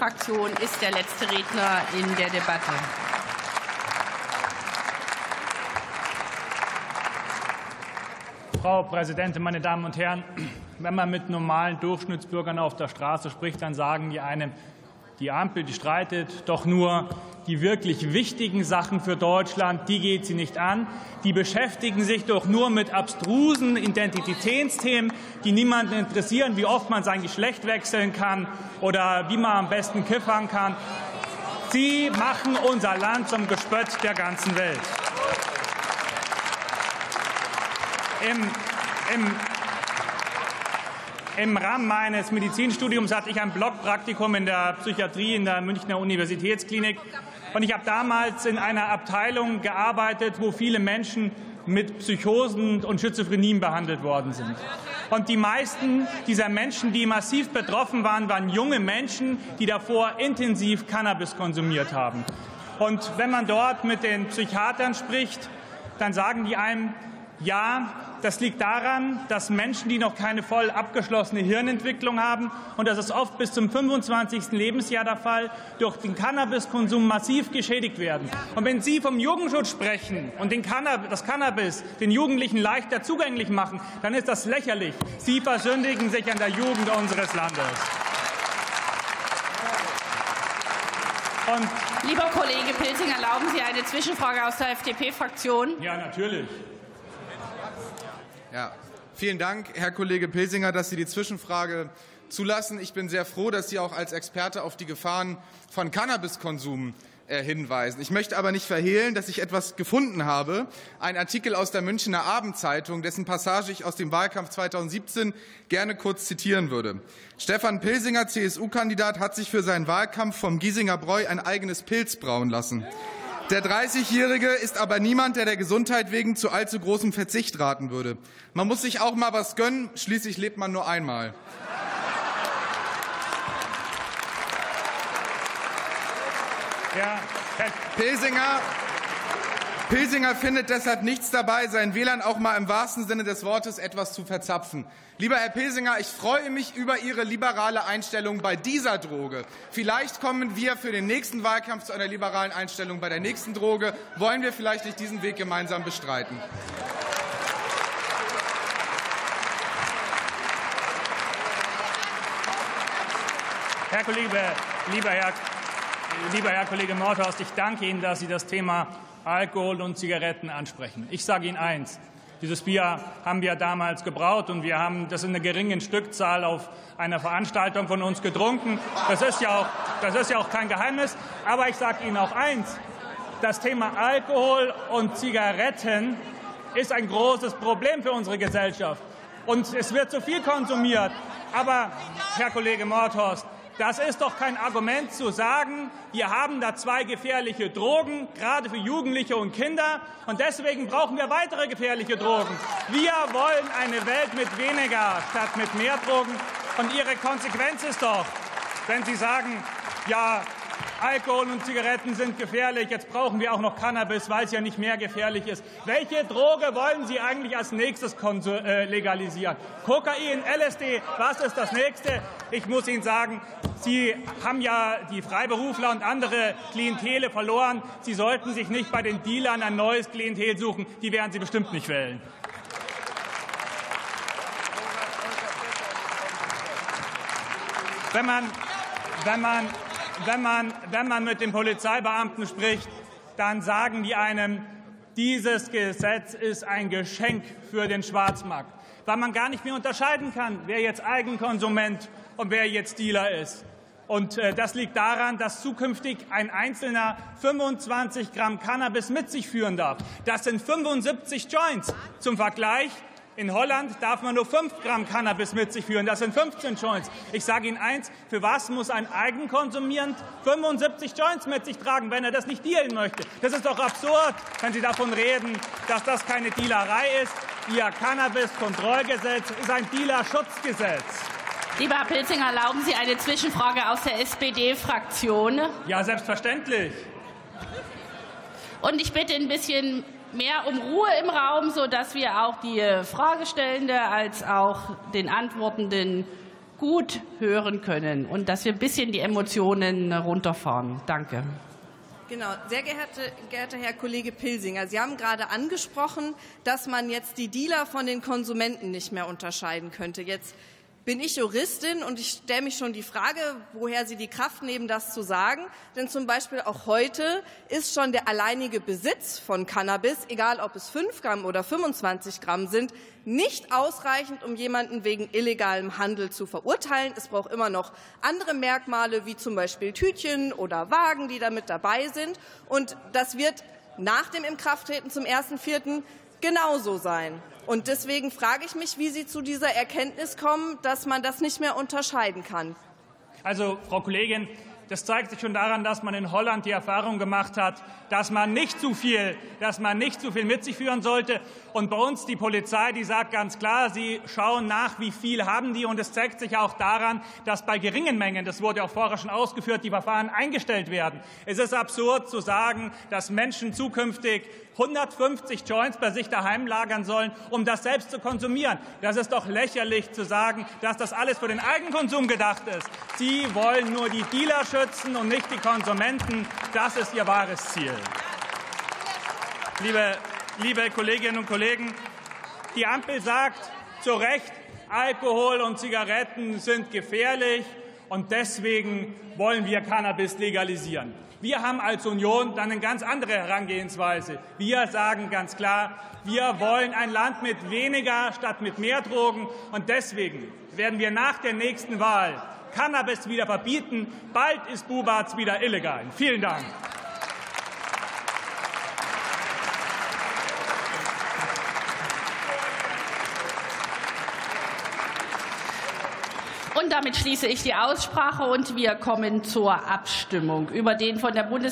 SPD-Fraktion ist der letzte Redner in der Debatte. Frau Präsidentin, meine Damen und Herren! Wenn man mit normalen Durchschnittsbürgern auf der Straße spricht, dann sagen die einem, die Ampel die streitet doch nur die wirklich wichtigen Sachen für Deutschland, die geht sie nicht an. Die beschäftigen sich doch nur mit abstrusen Identitätsthemen, die niemanden interessieren, wie oft man sein Geschlecht wechseln kann oder wie man am besten kiffern kann. Sie machen unser Land zum Gespött der ganzen Welt. Im, im, im Rahmen meines Medizinstudiums hatte ich ein Blockpraktikum in der Psychiatrie in der Münchner Universitätsklinik. Und ich habe damals in einer Abteilung gearbeitet, wo viele Menschen mit Psychosen und Schizophrenien behandelt worden sind. Und die meisten dieser Menschen, die massiv betroffen waren, waren junge Menschen, die davor intensiv Cannabis konsumiert haben. Und wenn man dort mit den Psychiatern spricht, dann sagen die einem, ja, das liegt daran, dass Menschen, die noch keine voll abgeschlossene Hirnentwicklung haben, und das ist oft bis zum 25. Lebensjahr der Fall, durch den Cannabiskonsum massiv geschädigt werden. Und wenn Sie vom Jugendschutz sprechen und den Cannabis, das Cannabis den Jugendlichen leichter zugänglich machen, dann ist das lächerlich. Sie versündigen sich an der Jugend unseres Landes. Und Lieber Kollege Pilsing, erlauben Sie eine Zwischenfrage aus der FDP-Fraktion? Ja, natürlich. Ja, vielen Dank, Herr Kollege Pilsinger, dass Sie die Zwischenfrage zulassen. Ich bin sehr froh, dass Sie auch als Experte auf die Gefahren von Cannabiskonsum äh, hinweisen. Ich möchte aber nicht verhehlen, dass ich etwas gefunden habe. Ein Artikel aus der Münchner Abendzeitung, dessen Passage ich aus dem Wahlkampf 2017 gerne kurz zitieren würde. Stefan Pilsinger, CSU-Kandidat, hat sich für seinen Wahlkampf vom Giesinger Bräu ein eigenes Pilz brauen lassen. Der 30-Jährige ist aber niemand, der der Gesundheit wegen zu allzu großem Verzicht raten würde. Man muss sich auch mal was gönnen, schließlich lebt man nur einmal. Ja, Herr Pilsinger, findet deshalb nichts dabei, seinen Wählern auch mal im wahrsten Sinne des Wortes etwas zu verzapfen. Lieber Herr Pilsinger, ich freue mich über Ihre liberale Einstellung bei dieser Droge. Vielleicht kommen wir für den nächsten Wahlkampf zu einer liberalen Einstellung bei der nächsten Droge. Wollen wir vielleicht nicht diesen Weg gemeinsam bestreiten? Herr Kollege, lieber Herr, lieber Herr Kollege Mordhorst, ich danke Ihnen, dass Sie das Thema Alkohol und Zigaretten ansprechen. Ich sage Ihnen eins. Dieses Bier haben wir damals gebraut und wir haben das in einer geringen Stückzahl auf einer Veranstaltung von uns getrunken. Das ist ja auch, das ist ja auch kein Geheimnis. Aber ich sage Ihnen auch eins. Das Thema Alkohol und Zigaretten ist ein großes Problem für unsere Gesellschaft. Und es wird zu viel konsumiert. Aber, Herr Kollege Mordhorst, das ist doch kein Argument zu sagen, wir haben da zwei gefährliche Drogen, gerade für Jugendliche und Kinder, und deswegen brauchen wir weitere gefährliche Drogen. Wir wollen eine Welt mit weniger statt mit mehr Drogen. Und Ihre Konsequenz ist doch, wenn Sie sagen, ja, Alkohol und Zigaretten sind gefährlich. Jetzt brauchen wir auch noch Cannabis, weil es ja nicht mehr gefährlich ist. Welche Droge wollen Sie eigentlich als nächstes äh, legalisieren? Kokain, LSD, was ist das nächste? Ich muss Ihnen sagen, Sie haben ja die Freiberufler und andere Klientele verloren. Sie sollten sich nicht bei den Dealern ein neues Klientel suchen. Die werden Sie bestimmt nicht wählen. Wenn man, wenn man wenn man, wenn man mit den Polizeibeamten spricht, dann sagen die einem, dieses Gesetz ist ein Geschenk für den Schwarzmarkt, weil man gar nicht mehr unterscheiden kann, wer jetzt Eigenkonsument und wer jetzt Dealer ist. Und äh, das liegt daran, dass zukünftig ein Einzelner 25 Gramm Cannabis mit sich führen darf. Das sind 75 Joints. Zum Vergleich, in Holland darf man nur 5 Gramm Cannabis mit sich führen. Das sind 15 Joints. Ich sage Ihnen eins, für was muss ein Eigenkonsumierend 75 Joints mit sich tragen, wenn er das nicht dealen möchte? Das ist doch absurd, wenn Sie davon reden, dass das keine Dealerei ist. Ihr Cannabis-Kontrollgesetz ist ein Dealerschutzgesetz. Lieber Herr Pilzinger, erlauben Sie eine Zwischenfrage aus der SPD-Fraktion? Ja, selbstverständlich. Und ich bitte ein bisschen mehr um Ruhe im Raum, sodass wir auch die Fragestellende als auch den Antwortenden gut hören können und dass wir ein bisschen die Emotionen runterfahren. Danke. Genau, sehr geehrte, geehrter Herr Kollege Pilsinger, Sie haben gerade angesprochen, dass man jetzt die Dealer von den Konsumenten nicht mehr unterscheiden könnte. Jetzt bin ich Juristin und ich stelle mich schon die Frage, woher Sie die Kraft nehmen, das zu sagen. Denn zum Beispiel auch heute ist schon der alleinige Besitz von Cannabis, egal ob es 5 Gramm oder 25 Gramm sind, nicht ausreichend, um jemanden wegen illegalem Handel zu verurteilen. Es braucht immer noch andere Merkmale, wie zum Beispiel Tütchen oder Wagen, die damit dabei sind. Und das wird nach dem Inkrafttreten zum 1.4. genauso sein. Und deswegen frage ich mich, wie Sie zu dieser Erkenntnis kommen, dass man das nicht mehr unterscheiden kann. Also, Frau Kollegin, das zeigt sich schon daran, dass man in Holland die Erfahrung gemacht hat, dass man nicht zu viel, dass man nicht zu viel mit sich führen sollte. Und bei uns die Polizei, die sagt ganz klar, sie schauen nach, wie viel haben die. Und es zeigt sich auch daran, dass bei geringen Mengen, das wurde auch vorher schon ausgeführt, die Verfahren eingestellt werden. Es ist absurd zu sagen, dass Menschen zukünftig 150 Joints bei sich daheim lagern sollen, um das selbst zu konsumieren. Das ist doch lächerlich zu sagen, dass das alles für den Eigenkonsum gedacht ist. Sie wollen nur die Dealer schützen und nicht die Konsumenten. Das ist Ihr wahres Ziel. Liebe, liebe Kolleginnen und Kollegen, die Ampel sagt zu Recht, Alkohol und Zigaretten sind gefährlich und deswegen wollen wir Cannabis legalisieren. Wir haben als Union dann eine ganz andere Herangehensweise. Wir sagen ganz klar, wir wollen ein Land mit weniger statt mit mehr Drogen. Und deswegen werden wir nach der nächsten Wahl Cannabis wieder verbieten. Bald ist Bubatz wieder illegal. Vielen Dank. Und damit schließe ich die Aussprache und wir kommen zur Abstimmung über den von der Bundesregierung